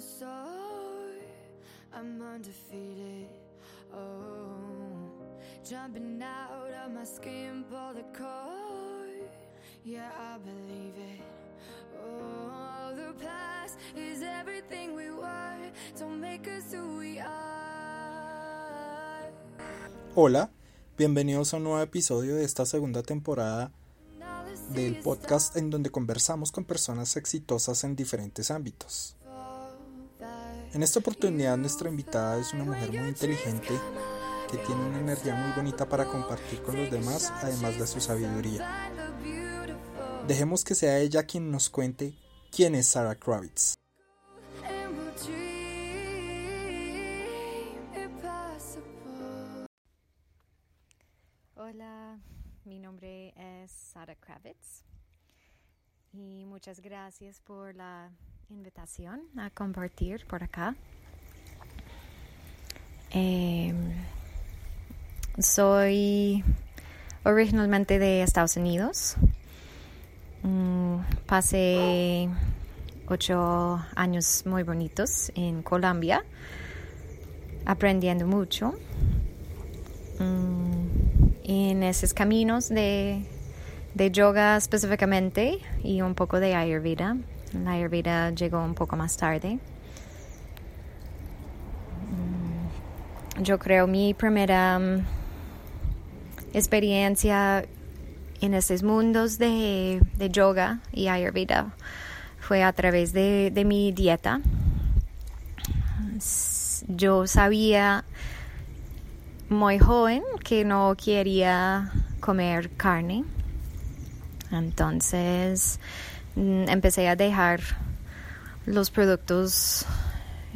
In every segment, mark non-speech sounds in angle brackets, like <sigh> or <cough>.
I. I'm undefeated. Oh, jumping out of my skin, the. Yeah, I believe it. Oh, past is we make we. Hola, bienvenidos a un nuevo episodio de esta segunda temporada del podcast en donde conversamos con personas exitosas en diferentes ámbitos. En esta oportunidad nuestra invitada es una mujer muy inteligente que tiene una energía muy bonita para compartir con los demás además de su sabiduría. Dejemos que sea ella quien nos cuente quién es Sarah Kravitz. Mi nombre es Sara Kravitz y muchas gracias por la invitación a compartir por acá. Em, soy originalmente de Estados Unidos. Mm, pasé ocho años muy bonitos en Colombia, aprendiendo mucho. Mm, en esos caminos de, de yoga específicamente y un poco de Ayurveda. La Ayurveda llegó un poco más tarde. Mm, Yo creo mi primera mm, experiencia en estos mundos de, de yoga y Ayurveda fue a través de, de mi dieta. Yo sabía muy joven que no quería comer carne. Entonces mm, empecé a dejar los productos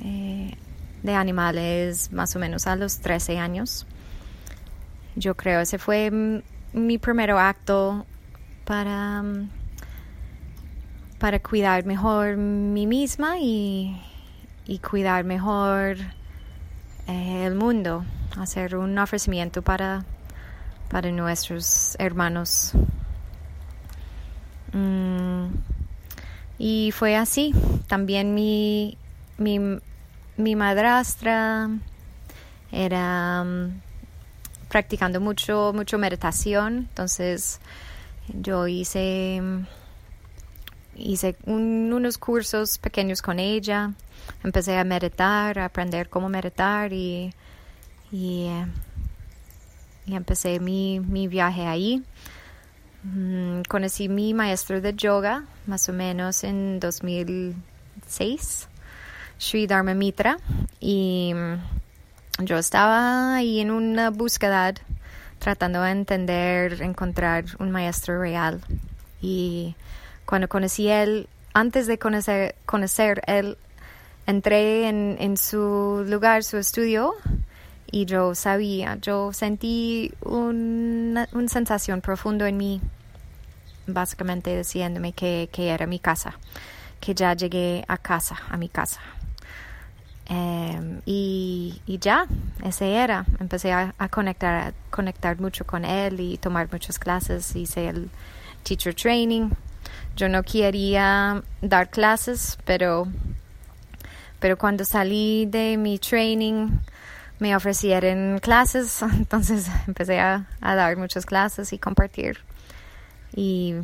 eh, de animales más o menos a los 13 años. Yo creo ese fue mm, mi primer acto para, mm, para cuidar mejor mí misma y, y cuidar mejor eh, el mundo, hacer un ofrecimiento para, para nuestros hermanos. Mm, y fue así. También mi, mi, mi madrastra era mm, practicando mucho, mucho meditación. Entonces yo hice, hice un- unos cursos pequeños con ella. Empecé a meditar, a aprender cómo meditar y, y, eh, empecé mi, mi viaje ahí. Mm, conocí mi maestro de yoga más o menos en 2006, Sri Dharma Mitra, y mm, yo estaba ahí en una búsqueda tratando de entender, encontrar un maestro real. Y cuando conocí él, antes de conocer, conocer él, entré en, en su lugar, su estudio, y yo sabía, yo sentí una, una sensación profunda en mí, básicamente diciéndome que, que era mi casa, que ya llegué a casa, a mi casa. Em, y, y ya, ese era. Empecé a, a conectar, a conectar mucho con él y tomar muchas clases. Hice el teacher training. Yo no quería dar clases, pero, pero cuando salí de mi training me ofrecieron clases, <laughs> entonces empecé a, a dar muchas clases y compartir y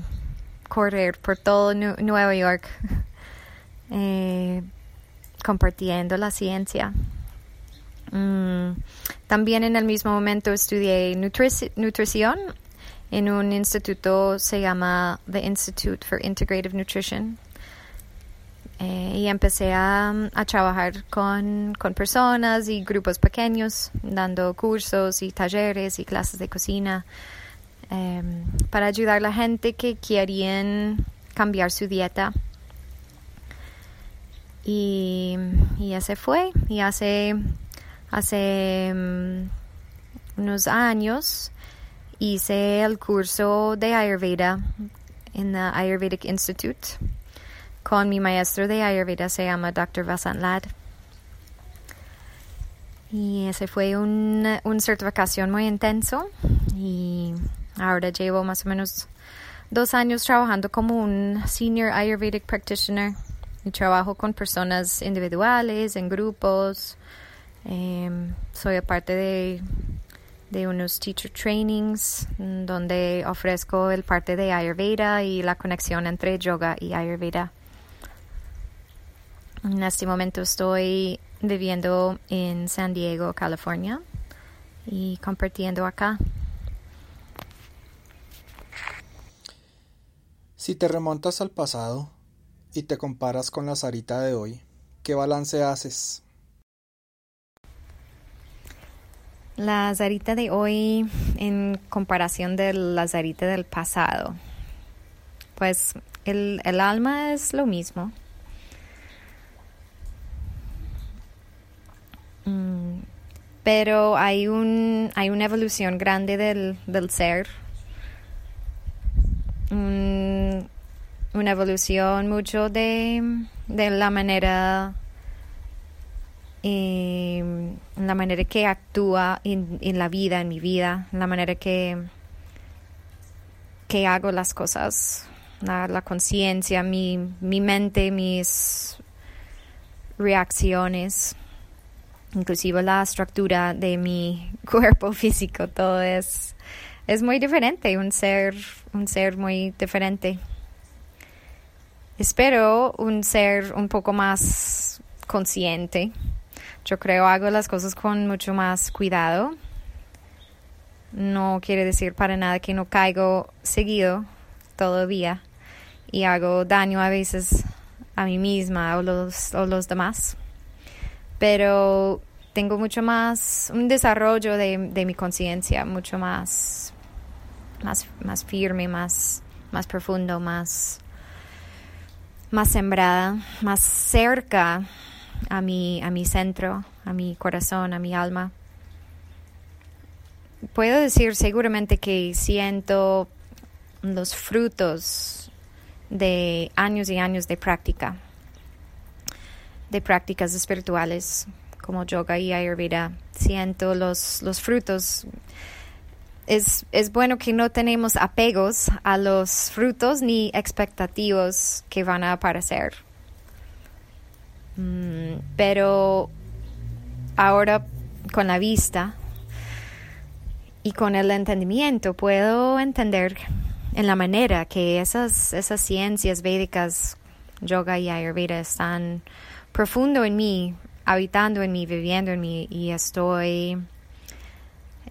correr por todo Nu- Nueva York <laughs> eh, compartiendo la ciencia. Mm, También en el mismo momento estudié nutrici- nutrición en un instituto, se llama The Institute for Integrative Nutrition. Eh, y empecé a, a trabajar con, con personas y grupos pequeños, dando cursos y talleres y clases de cocina em, para ayudar a la gente que querían cambiar su dieta. Y, y ya se fue. Y hace, hace mm, unos años hice el curso de Ayurveda en la Ayurvedic Institute con mi maestro de Ayurveda, se llama Dr. Vasant Lad. Y ese fue una un certificación muy intenso y ahora llevo más o menos dos años trabajando como un Senior Ayurvedic Practitioner y trabajo con personas individuales, en grupos. Em, soy parte de, de unos teacher trainings mm, donde ofrezco el parte de Ayurveda y la conexión entre yoga y Ayurveda. En este momento estoy viviendo en San Diego, California y compartiendo acá. Si te remontas al pasado y te comparas con la Sarita de hoy, ¿qué balance haces? La Sarita de hoy en comparación de la Sarita del pasado. Pues el, el alma es lo mismo. Mm, pero hay un hay una evolución grande del, del ser una evolución mucho de, de la manera eh, la manera que actúa en, en, la vida, en mi vida, la manera que, que hago las cosas, la, la conciencia, mi, mi mente, mis reacciones, inclusive la estructura de mi <laughs> cuerpo físico, todo es, es muy diferente, un ser, un ser muy diferente. Espero un ser un poco más consciente. Yo creo hago las cosas con mucho más cuidado. No quiere decir para nada que no caigo seguido día y hago daño a veces a mí misma o los, o los demás. Pero tengo mucho más, un desarrollo de, de mi conciencia, mucho más, más, más firme, más, más profundo, más más sembrada, más cerca a mi, a mi centro, a mi corazón, a mi alma. Puedo decir seguramente que siento los frutos de años y años de práctica, de prácticas espirituales como yoga y ayurveda. Siento los, los frutos es, es, bueno que no tenemos apegos a los frutos ni expectativas que van a aparecer. Mm, pero ahora con la vista y con el entendimiento puedo entender en la manera que esas, esas ciencias védicas, yoga y ayurveda, están profundo en mí, habitando en mí, viviendo en mí y estoy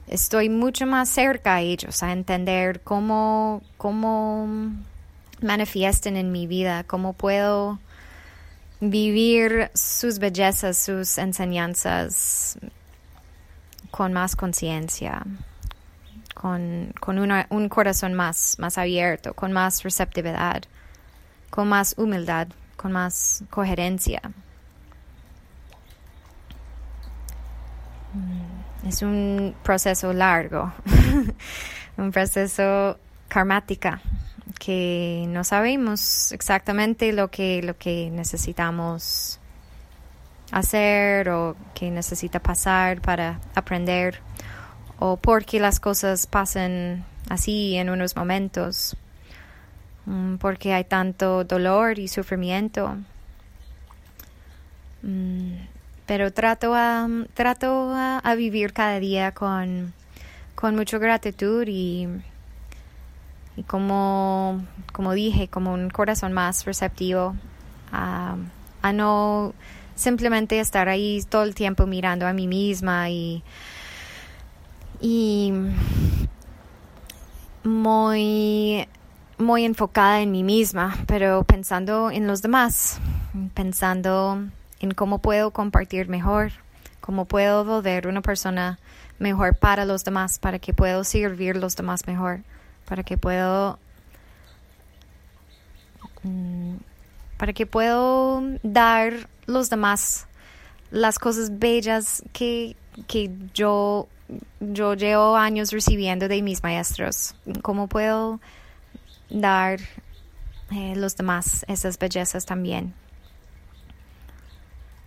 estoy mucho más cerca a ellos, a entender cómo, cómo manifiestan en mi vida, cómo puedo vivir sus bellezas, sus enseñanzas con más conciencia, con, con un corazón más, más abierto, con más receptividad, con más humildad, con más coherencia. Es un proceso largo, <laughs> un proceso karmática que no sabemos exactamente lo que, lo que necesitamos hacer o que necesita pasar para aprender o por qué las cosas pasan así en unos momentos, mm, porque hay tanto dolor y sufrimiento. Mm, pero trato a, trato a, vivir cada día con, con mucha gratitud y, y como, como dije, como un corazón más receptivo a, a no simplemente estar ahí todo el tiempo mirando a mí misma y, y muy muy enfocada en mí misma, pero pensando en los demás, pensando en cómo puedo compartir mejor, cómo puedo volver una persona mejor para los demás, para que puedo servir los demás mejor, para que puedo mm, para que puedo dar los demás las cosas bellas que, que yo yo llevo años recibiendo de mis maestros. ¿Cómo puedo dar eh, los demás esas bellezas también?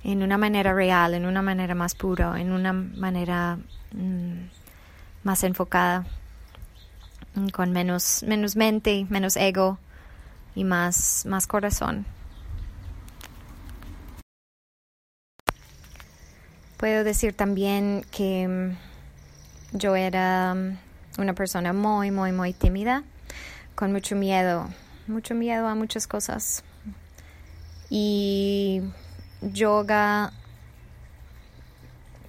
en una manera real, en una manera más pura, en una manera mm, más enfocada, con menos, menos mente, menos ego y más, más corazón. Puedo decir también que mm, yo era mm, una persona muy, muy, muy tímida, con mucho miedo, mucho miedo a muchas cosas. Y yoga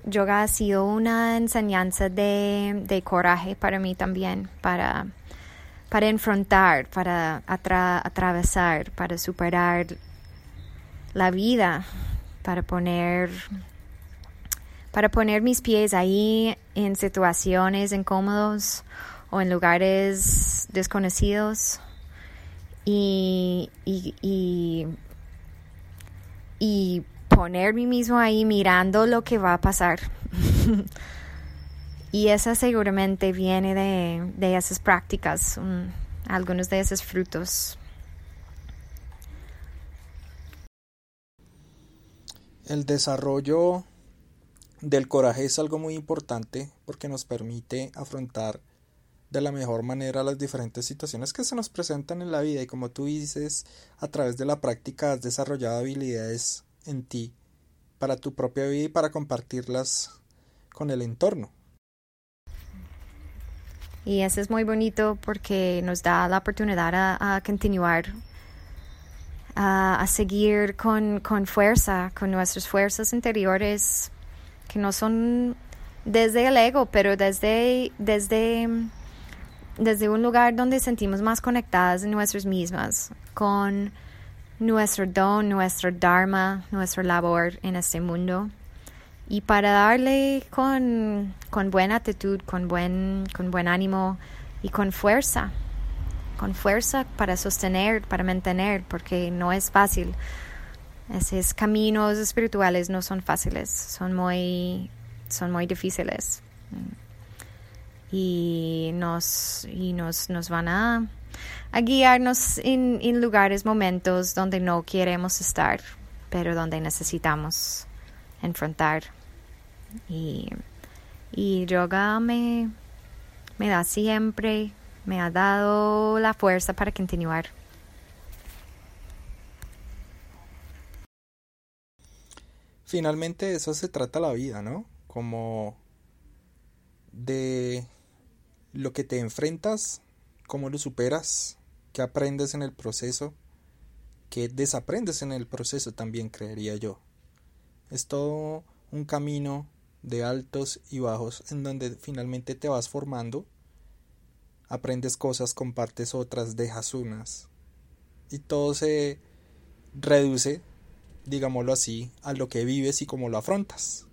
yoga ha sido una enseñanza de, coraje para mí también, para, para enfrentar, para atravesar, para superar la vida, para poner para poner mis pies ahí en situaciones incómodos o en lugares desconocidos. Y, y, y, poner mí mismo ahí mirando lo que va a pasar. <laughs> y esa seguramente viene de, de esas prácticas, algunos de esos frutos. El desarrollo del coraje es algo muy importante porque nos permite afrontar de la mejor manera las diferentes situaciones que se nos presentan en la vida y como tú dices, a través de la práctica has desarrollado habilidades en ti para tu propia vida y para compartirlas con el entorno. Y eso es muy bonito porque nos da la oportunidad a, continuar, a, a seguir con, con fuerza, con nuestras fuerzas interiores que no son desde el ego, pero desde, desde, desde un lugar donde sentimos más conectadas en nuestras mismas, con nuestro don, nuestro dharma, nuestra labor en este mundo. Y para darle con, con buena actitud, con buen, con buen ánimo y con fuerza, con fuerza para sostener, para mantener, porque no es fácil. Esos caminos espirituales no son fáciles, son muy, son muy difíciles. Y nos, y nos, nos van a, a guiarnos en, lugares, momentos donde no queremos estar, pero donde necesitamos enfrentar. Y, y yoga me, me da siempre, me ha dado la fuerza para continuar. Finalmente eso se trata la vida, ¿no? Como de lo que te enfrentas, cómo lo superas, qué aprendes en el proceso, qué desaprendes en el proceso también creería yo. Es todo un camino de altos y bajos en donde finalmente te vas formando, aprendes cosas, compartes otras, dejas unas y todo se reduce digámoslo así, a lo que vives y cómo lo afrontas.